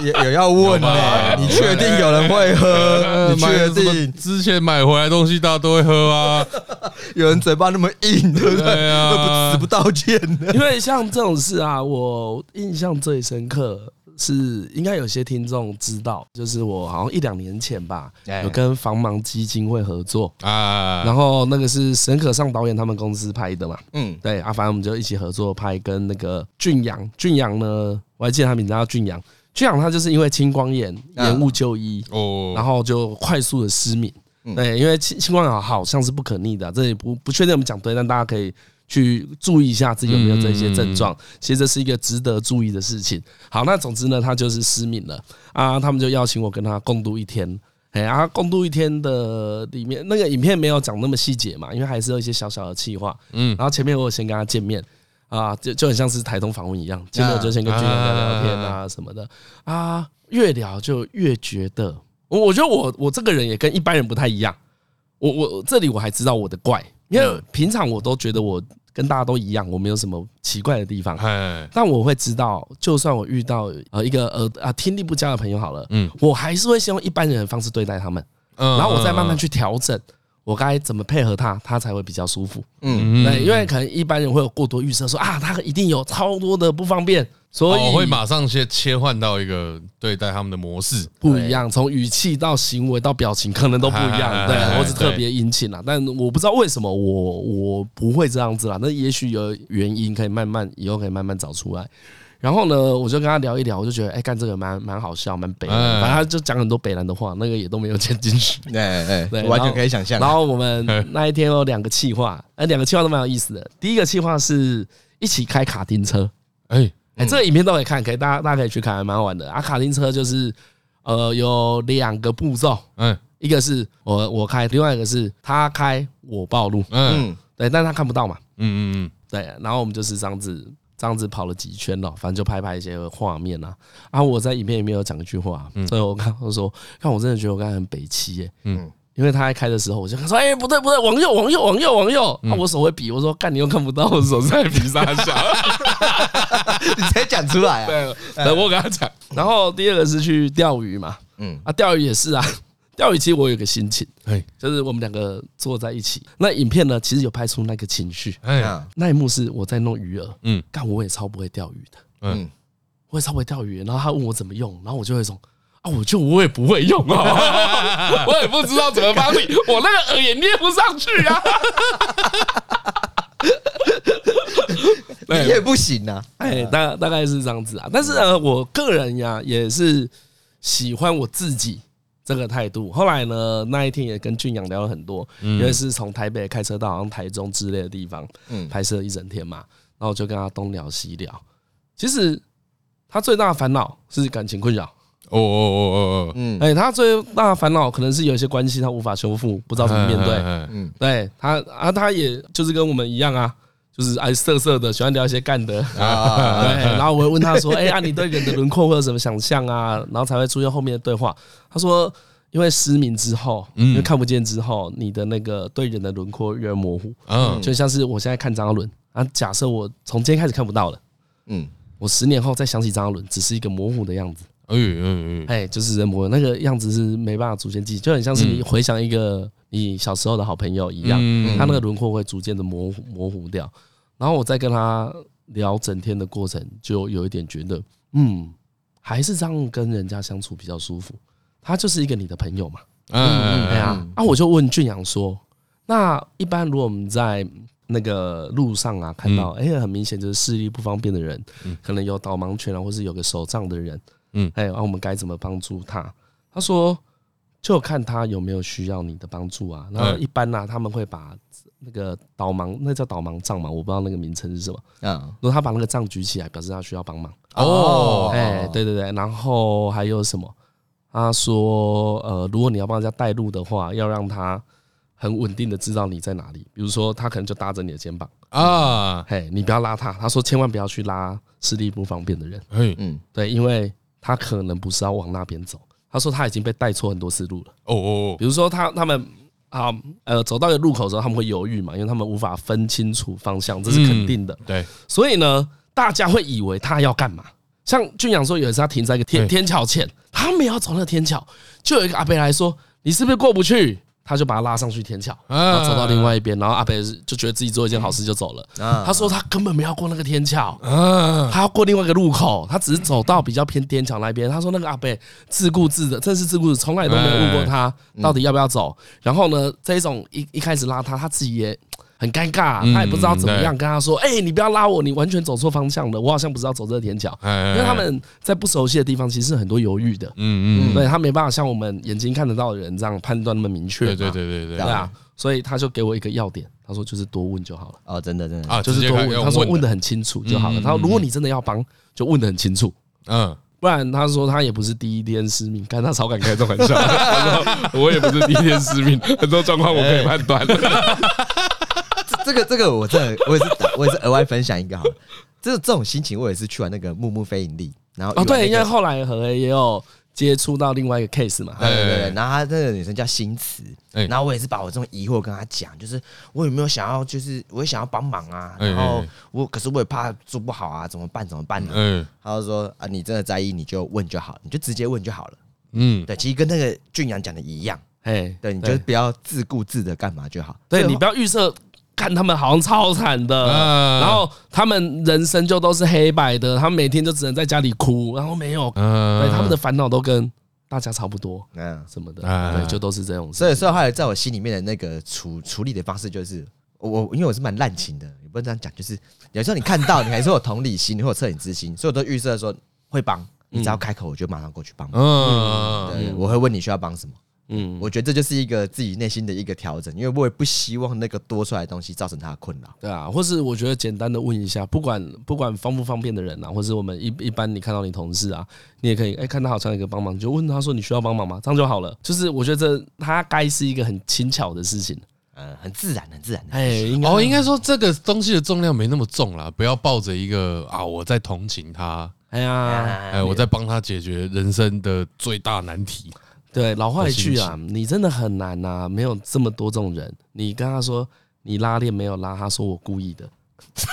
有有要问呢。你确定有人会喝？你确定之前买回来东西大家都会喝啊？有人嘴巴那么硬，对不对？都不死不道歉。因为像这种事啊，我印象最深刻。是应该有些听众知道，就是我好像一两年前吧，有跟防盲基金会合作啊，然后那个是沈可尚导演他们公司拍的嘛，嗯，对啊，反正我们就一起合作拍，跟那个俊阳，俊阳呢，我还记得他名字叫俊阳，俊阳他就是因为青光眼延误就医哦，然后就快速的失明，对，因为青青光眼好像是不可逆的，这里不不确定我们讲对，但大家可以。去注意一下自己有没有这些症状，其实这是一个值得注意的事情。好，那总之呢，他就是失明了啊，他们就邀请我跟他共度一天。哎，啊，共度一天的里面那个影片没有讲那么细节嘛，因为还是有一些小小的企划。嗯，然后前面我有先跟他见面啊，就就很像是台东访问一样，见面就先跟军人聊聊天啊什么的啊，越聊就越觉得，我我觉得我我这个人也跟一般人不太一样。我我这里我还知道我的怪。因为平常我都觉得我跟大家都一样，我没有什么奇怪的地方。但我会知道，就算我遇到呃一个呃啊听力不佳的朋友好了，嗯，我还是会先用一般人的方式对待他们，然后我再慢慢去调整。我该怎么配合他，他才会比较舒服？嗯，对，因为可能一般人会有过多预设，说啊，他一定有超多的不方便，所以我会马上先切换到一个对待他们的模式不一样，从语气到行为到表情可能都不一样。对，我只特别殷勤啦，但我不知道为什么我我不会这样子啦。那也许有原因，可以慢慢以后可以慢慢找出来。然后呢，我就跟他聊一聊，我就觉得，哎，干这个蛮蛮好笑，蛮北，反正他就讲很多北南的话，那个也都没有剪进去。哎哎，对，完全可以想象。然后我们那一天有两个企划，哎，两个企划都蛮有意思的。第一个企划是一起开卡丁车，哎哎，这个影片都可以看，可以大家大家可以去看，还蛮好玩的。啊，卡丁车就是呃有两个步骤，嗯，一个是我我开，另外一个是他开我暴露，嗯，对，但是他看不到嘛，嗯嗯嗯，对，然后我们就是这样子。这样子跑了几圈了，反正就拍拍一些画面啊。啊，我在影片里面有讲一句话，所以我刚刚说，看我真的觉得我刚才很北七耶，嗯，因为他在开的时候，我就说，哎，不对不对，往右往右往右往右，啊，我手会比，我说，干你又看不到，我手在比啥小，你直接讲出来啊？对，我跟他讲。然后第二个是去钓鱼嘛，嗯，啊，钓鱼也是啊。钓鱼其实我有个心情，就是我们两个坐在一起。那影片呢，其实有拍出那个情绪。哎，那一幕是我在弄鱼饵，嗯，但我也超不会钓鱼的，嗯，我也超不会钓鱼。然后他问我怎么用，然后我就会说啊，我就我也不会用啊，我也不知道怎么帮你，我那个耳也捏不上去啊，你也不行啊，哎，大大概是这样子啊。但是呢，我个人呀，也是喜欢我自己。这个态度，后来呢，那一天也跟俊阳聊了很多，因为是从台北开车到好像台中之类的地方，嗯拍摄一整天嘛，然后就跟他东聊西聊。其实他最大的烦恼是感情困扰。哦哦哦哦哦，嗯，哎，他最大的烦恼可能是有一些关系他无法修复，不知道怎么面对。嗯，对他啊，他也就是跟我们一样啊。就是爱色色的，喜欢聊一些干的啊，对。然后我会问他说：“哎啊，你对人的轮廓会有什么想象啊？”然后才会出现后面的对话。他说：“因为失明之后，因为看不见之后，你的那个对人的轮廓越模糊。嗯，就像是我现在看张嘉伦啊，假设我从今天开始看不到了，嗯，我十年后再想起张嘉伦，只是一个模糊的样子。嗯嗯嗯，哎，就是人模那个样子是没办法逐渐记，就很像是你回想一个你小时候的好朋友一样，他那个轮廓会逐渐的模糊模糊掉。”然后我再跟他聊整天的过程，就有一点觉得，嗯，还是这样跟人家相处比较舒服。他就是一个你的朋友嘛，嗯嗯，对啊。啊，我就问俊阳说，那一般如果我们在那个路上啊，看到，哎，很明显就是视力不方便的人，可能有导盲犬啊，或是有个手杖的人，嗯，哎，然后我们该怎么帮助他？他说，就看他有没有需要你的帮助啊。然后一般呢，他们会把。那个导盲，那叫导盲杖嘛，我不知道那个名称是什么。嗯，如果他把那个杖举起来，表示他需要帮忙。哦，哎，对对对，然后还有什么？他说，呃，如果你要帮人家带路的话，要让他很稳定的知道你在哪里。比如说，他可能就搭着你的肩膀啊，嘿，你不要拉他。他说，千万不要去拉视力不方便的人。嗯，对，因为他可能不是要往那边走。他说他已经被带错很多次路了。哦哦，比如说他他们。啊，呃，走到一个路口的时候，他们会犹豫嘛，因为他们无法分清楚方向，这是肯定的。对，所以呢，大家会以为他要干嘛？像俊阳说，有一次他停在一个天天桥前，他没有走那个天桥，就有一个阿伯来说：“你是不是过不去？”他就把他拉上去天桥，然后走到另外一边，然后阿北就觉得自己做一件好事就走了。他说他根本没有过那个天桥，他要过另外一个路口，他只是走到比较偏天桥那边。他说那个阿北自顾自的，真是自顾自，从来都没有问过他到底要不要走。然后呢，这一种一一开始拉他，他自己也。很尴尬，他也不知道怎么样跟他说：“哎，你不要拉我，你完全走错方向了，我好像不知道走这个天桥。”因为他们在不熟悉的地方，其实是很多犹豫的。嗯嗯，对他没办法像我们眼睛看得到的人这样判断那么明确。对对对对对，对啊，所以他就给我一个要点，他说就是多问就好了。哦，真的真的啊，就是多问。他说问的很清楚就好了。他说如果你真的要帮，就问的很清楚。嗯，不然他说他也不是第一天失明，看他超敢开这种玩笑。他 说我也不是第一天失明，很多状况我可以判断。这个这个我真的我也是我也是额外分享一个哈，这这种心情我也是去完那个木木非盈利，然后哦对，因为后来和也有接触到另外一个 case 嘛，对对对，然后他那个女生叫新慈，然后我也是把我这种疑惑跟她讲，就是我有没有想要，就是我也想要帮忙啊，然后我可是我也怕做不好啊，怎么办怎么办呢？嗯，他就说啊，你真的在意你就问就好，你就直接问就好了，嗯，对，其实跟那个俊阳讲的一样，哎，对，你就不要自顾自的干嘛就好，对你不要预设。看他们好像超惨的，然后他们人生就都是黑白的，他们每天就只能在家里哭，然后没有，对，他们的烦恼都跟大家差不多，嗯，什么的，对，就都是这种。所以所以，后来在我心里面的那个处处理的方式就是，我因为我是蛮滥情的，也不能这样讲，就是有时候你看到你还是有同理心，你会有恻隐之心，所以我都预设说会帮，你只要开口，我就马上过去帮忙。嗯，对，我会问你需要帮什么。嗯，我觉得这就是一个自己内心的一个调整，因为我也不希望那个多出来的东西造成他的困扰。对啊，或是我觉得简单的问一下，不管不管方不方便的人啊，或是我们一一般你看到你同事啊，你也可以哎看他好像有一个帮忙，就问他说你需要帮忙吗？这样就好了。就是我觉得这他该是一个很轻巧的事情。嗯，很自然，很自然的。哎，哦，应该说这个东西的重量没那么重啦，不要抱着一个啊，我在同情他，哎呀，哎，我在帮他解决人生的最大难题。对，老话一句啊，你真的很难呐，没有这么多这种人。你跟他说你拉链没有拉，他说我故意的。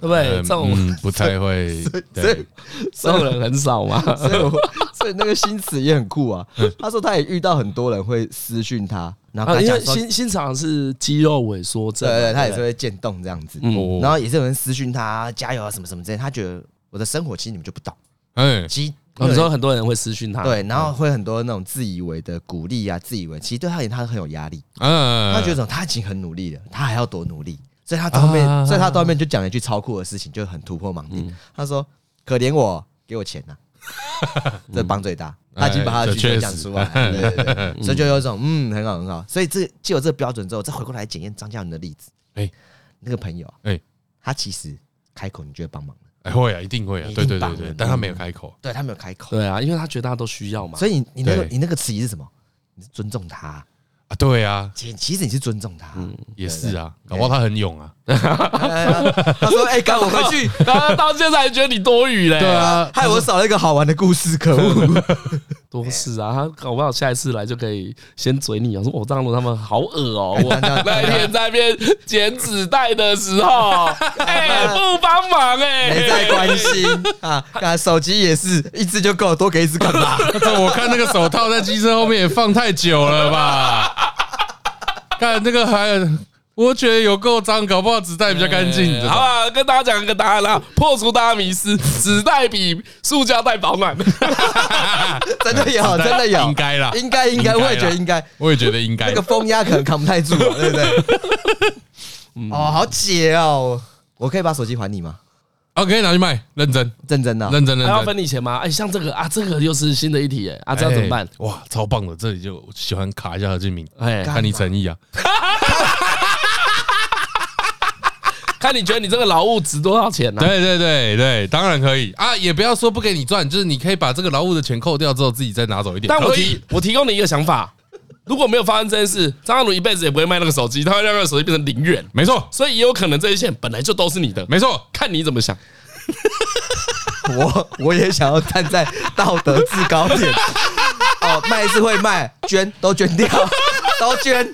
对不对？这种、嗯、不太会，对，这种人很少嘛。所以，所以那个新词也很酷啊。他说他也遇到很多人会私讯他，然后他因为新新厂是肌肉萎缩症，对对，他也是会渐冻这样子。然后也是有人私讯他加油啊什么什么之类。他觉得我的生活其实你们就不懂。哎，其实有时候很多人会私讯他，对，然后会很多那种自以为的鼓励啊，自以为其实对他而言他很有压力。嗯，他觉得他已经很努力了，他还要多努力。所以他后面，所以他后面就讲了一句超酷的事情，就很突破盲点。他说：“可怜我，给我钱呐！” 这帮最大，他已经把他的需求讲出来，对对对，所以就有一种嗯，很好很好。所以这既有这个标准之后，再回过来检验张嘉伦的例子。哎，那个朋友，哎，他其实开口，你就会帮忙哎，会啊，一定会啊，对对对对，但他没有开口，对他没有开口，对啊，因为他觉得大家都需要嘛。所以你你那个你那个词义是什么？你是尊重他。啊，对啊，其其实你是尊重他，嗯，也是啊，搞不好他很勇啊。他说：“哎，赶我回去。”他到现在还觉得你多余嘞，对啊，害我少了一个好玩的故事，可恶。多事啊，他搞不好下一次来就可以先嘴你啊，说：“我张罗他们好恶哦。”我那天在那边剪纸袋的时候，哎，不帮忙哎，没在关心 啊。看手机也是一只就够，多给一只干嘛？我看那个手套在机车后面也放太久了吧。看那个还，我觉得有够脏，搞不好纸袋比较干净。好了，跟大家讲一个答案啦，破除大家迷思，纸袋比塑胶袋保暖。真的有，真的有，应该啦，应该应该，我也觉得应该，我也觉得应该。那个风压可能扛不太住，对不对？哦，好解哦，我可以把手机还你吗？OK，拿去卖，认真，认真的，认真的，还要分你钱吗？哎，像这个啊，这个又是新的一题哎，啊，这样怎么办？哇，超棒的，这里就喜欢卡一下何敬明，哎，看你诚意啊，看你觉得你这个劳务值多少钱呢？对对对对，当然可以啊，也不要说不给你赚，就是你可以把这个劳务的钱扣掉之后，自己再拿走一点。但我提我提供你一个想法。如果没有发生这件事，张嘉伦一辈子也不会卖那个手机，他会让那个手机变成零元。没错，所以也有可能这些钱本来就都是你的。没错，看你怎么想。我我也想要站在道德制高点。哦，卖是会卖，捐都捐掉，都捐。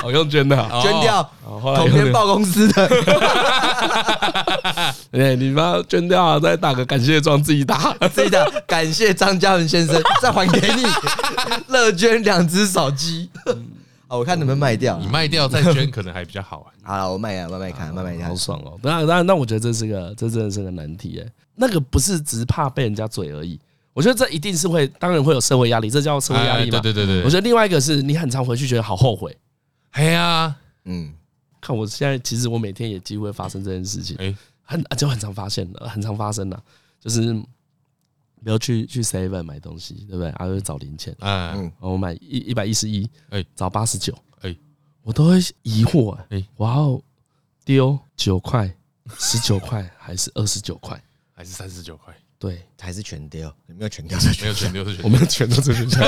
好用捐的，捐掉，统编报公司的。哎，你把它捐掉，再打个感谢状，自己打，自己打。感谢张嘉文先生，再还给你，乐捐两只手机。我看能不能卖掉，你卖掉再捐，可能还比较好。好了，我卖啊，慢慢看，慢慢看，好爽哦。当然，当然，那我觉得这是个，这真的是个难题哎。那个不是只是怕被人家嘴而已，我觉得这一定是会，当然会有社会压力，这叫社会压力嘛。对对对对。我觉得另外一个是你很常回去觉得好后悔。哎呀，嗯，看我现在，其实我每天也几乎会发生这件事情，哎，很就很常发现的，很常发生的，就是比如去去 Seven 买东西，对不对？然后找零钱，嗯，我买一一百一十一，哎，找八十九，哎，我都会疑惑，哎，我要丢九块、十九块，还是二十九块，还是三十九块？对，还是全丢，你没有全丢？没有全丢是全，我们全都是全丢。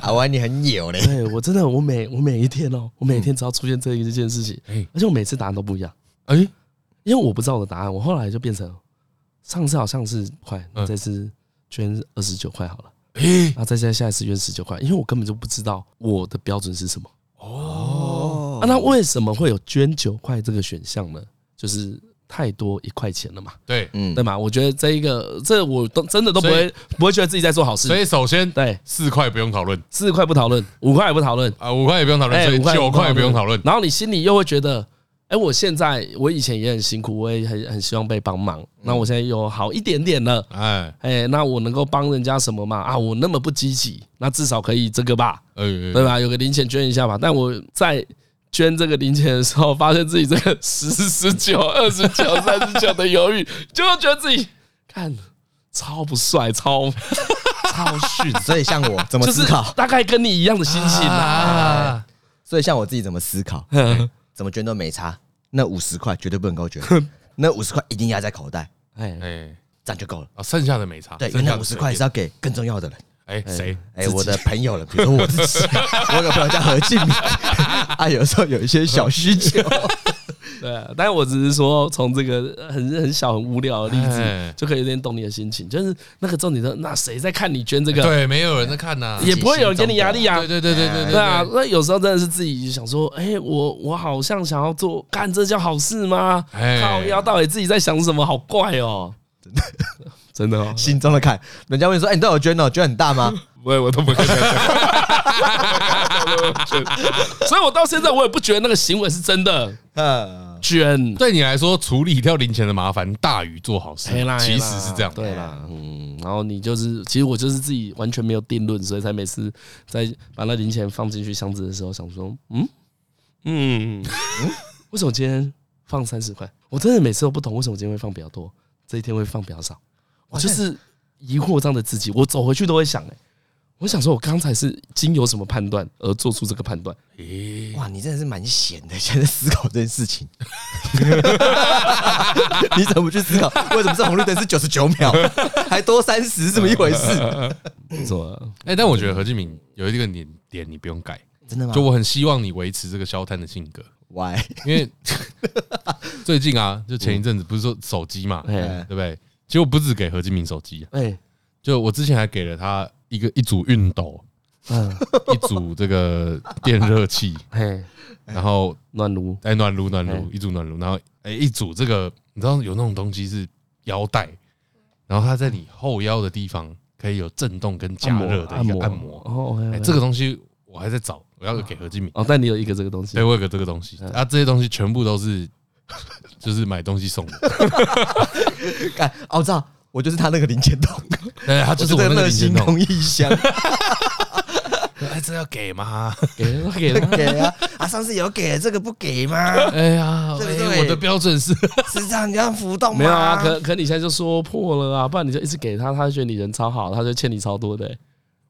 阿歪，你很牛嘞！对我真的，我每我每一天哦，我每天只要出现这一件事情，而且我每次答案都不一样。哎，因为我不知道我的答案，我后来就变成上次好像是块，这次捐二十九块好了。哎，然后再下下一次捐十九块，因为我根本就不知道我的标准是什么。哦，那为什么会有捐九块这个选项呢？就是。太多一块钱了嘛？对，嗯，对嘛？我觉得这一个，这我都真的都不会不会觉得自己在做好事。所以首先，对四块不用讨论，四块不讨论，五块也不讨论啊，五块也不用讨论，所以九块也不用讨论。然后你心里又会觉得，哎，我现在我以前也很辛苦，我也很很希望被帮忙。那我现在有好一点点了，哎哎，那我能够帮人家什么嘛？啊，我那么不积极，那至少可以这个吧？对吧？有个零钱捐一下吧。但我在。捐这个零钱的时候，发现自己这个十、十九、二十九、三十九的犹豫，就会觉得自己看超不帅、超超逊。所以像我怎么思考，大概跟你一样的心情啊。所以像我自己怎么思考，怎么捐都没差。那五十块绝对不能够捐，那五十块一定压在口袋，哎哎，这样就够了啊。剩下的没差。对，那五十块是要给更重要的人。哎，谁？哎，我的朋友了，比如说我自己，我有个朋友叫何敬明，他有时候有一些小需求。对啊，但是我只是说，从这个很很小很无聊的例子，就可以有点懂你的心情。就是那个重点说，那谁在看你捐这个？对，没有人在看呐，也不会有人给你压力啊。对对对对对对啊！那有时候真的是自己想说，哎，我我好像想要做，干这叫好事吗？靠腰，到底自己在想什么？好怪哦，真 的真的哦，心中的坎。人家问说，哎，你都有捐哦？捐很大吗？不会，我都不会捐。所以，我到现在我也不觉得那个行为是真的。捐对你来说，处理掉零钱的麻烦大于做好事，其实是这样。对啦，嗯，然后你就是，其实我就是自己完全没有定论，所以才每次在把那零钱放进去箱子的时候，想说，嗯嗯嗯，为什么今天放三十块？我真的每次都不懂为什么今天会放比较多，这一天会放比较少。我就是疑惑这样的自己，我走回去都会想，哎。我想说，我刚才是经由什么判断而做出这个判断？咦，哇，你真的是蛮闲的，现在思考这件事情。你怎么不去思考？为什么这红绿灯是九十九秒，还多三十？是这么一回事？没错。哎，但我觉得何志明有一个点点，你不用改，真的吗？就我很希望你维持这个消摊的性格。Why？因为最近啊，就前一阵子不是说手机嘛，对不对？结果不止给何金明手机，哎，就我之前还给了他。一个一组熨斗，嗯，一组这个电热器，嘿，然后暖炉，哎，暖炉暖炉，一组暖炉，然后哎，一组这个，你知道有那种东西是腰带，然后它在你后腰的地方可以有震动跟加热的一个按摩，哦，哎，这个东西我还在找，我要给何金明。哦，但你有一个这个东西，对，我有个这个东西，啊，这些东西全部都是就是买东西送的，干，我知道。我就是他那个零钱桶，对，他就是我那个零钱桶一箱。哎，这要给吗？给给给啊！啊，上次有给，这个不给吗？哎呀，对不对？我的标准是是这样，你要浮动吗？没有啊，可可你现在就说破了啊，不然你就一直给他，他就觉得你人超好，他就欠你超多的。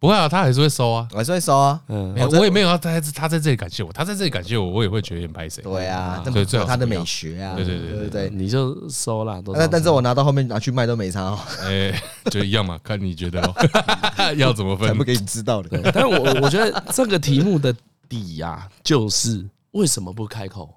不会啊，他还是会收啊，还是会收啊。嗯，我也没有要他他在这里感谢我，他在这里感谢我，我也会觉得有点拍谁。对啊，对，最好他的美学啊。对对对对对，你就收啦。但但是我拿到后面拿去卖都没差哦。哎，就一样嘛，看你觉得哦，要怎么分，不给你知道的。但我我觉得这个题目的底呀，就是为什么不开口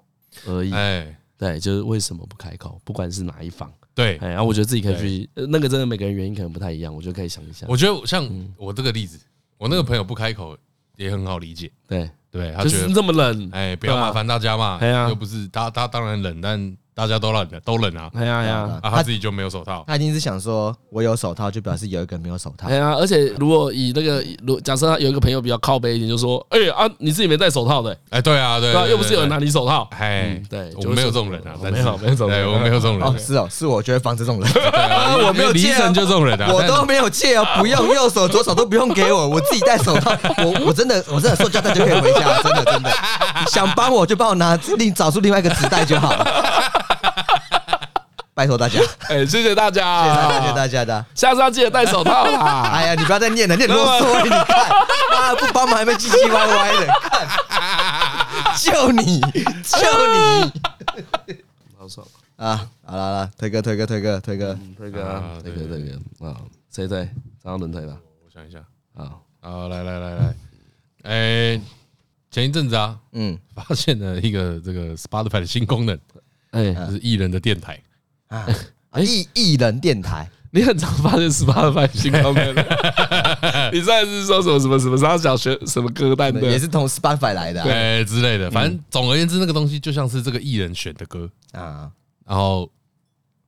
而已。哎，对，就是为什么不开口，不管是哪一方。对，然后我觉得自己可以去，那个真的每个人原因可能不太一样，我觉得可以想一下。我觉得像我这个例子，我那个朋友不开口也很好理解。对，对，他觉得这么冷，哎，不要麻烦大家嘛。又不是他，他当然冷，但。大家都冷的，都冷啊！哎呀呀，他自己就没有手套。他一定是想说，我有手套，就表示有一个人没有手套。哎呀，而且如果以那个，如假设他有一个朋友比较靠背一点，就说：“哎啊，你自己没戴手套的。”哎，对啊，对啊，又不是有人拿你手套。哎，对，我没有这种人啊，没有，没有这种人，我没有这种人。是哦，是我觉得防止这种人。我没有借啊，就这种人啊，我都没有借啊，不用右手左手都不用给我，我自己戴手套。我我真的我真的塑胶袋就可以回家，真的真的。想帮我就帮我拿另找出另外一个纸袋就好了。拜托大家，哎，谢谢大家，谢谢大家的，下次要记得戴手套啦。哎呀，你不要再念了，念啰嗦，你看，啊，不帮忙还没唧唧歪歪的，看，就你，就你，好爽啊！好了好了，推哥推哥推哥推哥。推哥。推哥推哥。啊！谁推？张伦推吧。我想一下。啊，好，来来来来，哎，前一阵子啊，嗯，发现了一个这个 Spotify 的新功能，哎，就是艺人的电台。啊，艺艺人电台，你很常发现 Spotify 新功能。你上次说什么什么什么？他想学什么歌单的？也是从 Spotify 来的，对之类的。反正总而言之，那个东西就像是这个艺人选的歌啊，然后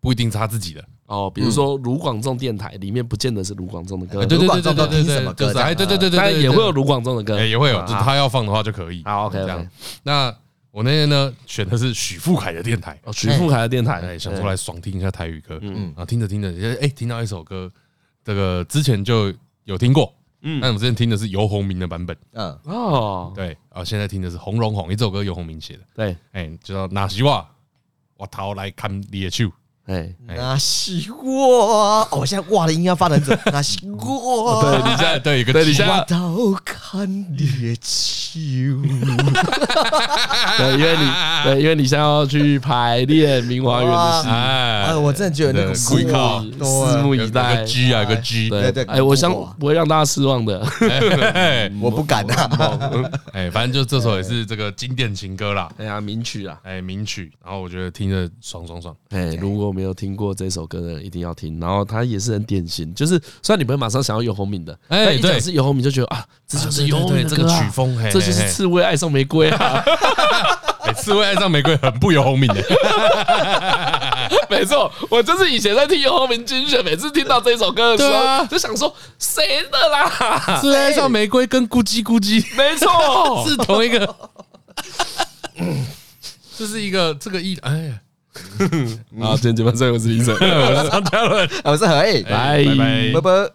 不一定是他自己的哦。比如说卢广仲电台里面不见得是卢广仲的歌，对对对对对对，什么歌？哎，对对对对，但也会有卢广仲的歌，也会有，他要放的话就可以。好，OK，这样。那。我那天呢选的是许富凯的电台，哦，许富凯的电台，哎，想出来爽听一下台语歌，嗯，然后听着听着，哎，听到一首歌，这个之前就有听过，嗯，但我之前听的是游鸿明的版本，嗯，哦，对，啊现在听的是红龙红，一首歌游鸿明写的，对，哎，就叫那是我，我逃来看你的手，哎，那是我，哦，我现在哇的音要发成这，那是我，对，你现在对一个，对，你现在。寒烈秋，对，因为你对，因为你现在要去排练明华园的戏，哎，我真的觉得那个贵靠，拭目以待。个 G 啊，个 G，对对，哎，我想不会让大家失望的，我不敢啊。哎，反正就这首也是这个经典情歌啦，哎呀，名曲啊，哎，名曲，然后我觉得听着爽爽爽。哎，如果没有听过这首歌的人，一定要听。然后它也是很典型，就是虽然你不会马上想要游鸿明的，哎，一讲是游鸿明就觉得啊，这就是游鸿明的歌啊。曲风，这就是刺猬爱上玫瑰啊！刺猬爱上玫瑰很不游鸿明的，没错，我就是以前在听游鸿明精选，每次听到这首歌的时候，就想说谁的啦？刺猬爱上玫瑰跟咕叽咕叽，没错，是同一个。这是一个这个意，哎呀，好，今天节目最后是医生，我是张嘉伦，我是何毅，拜拜。拜拜。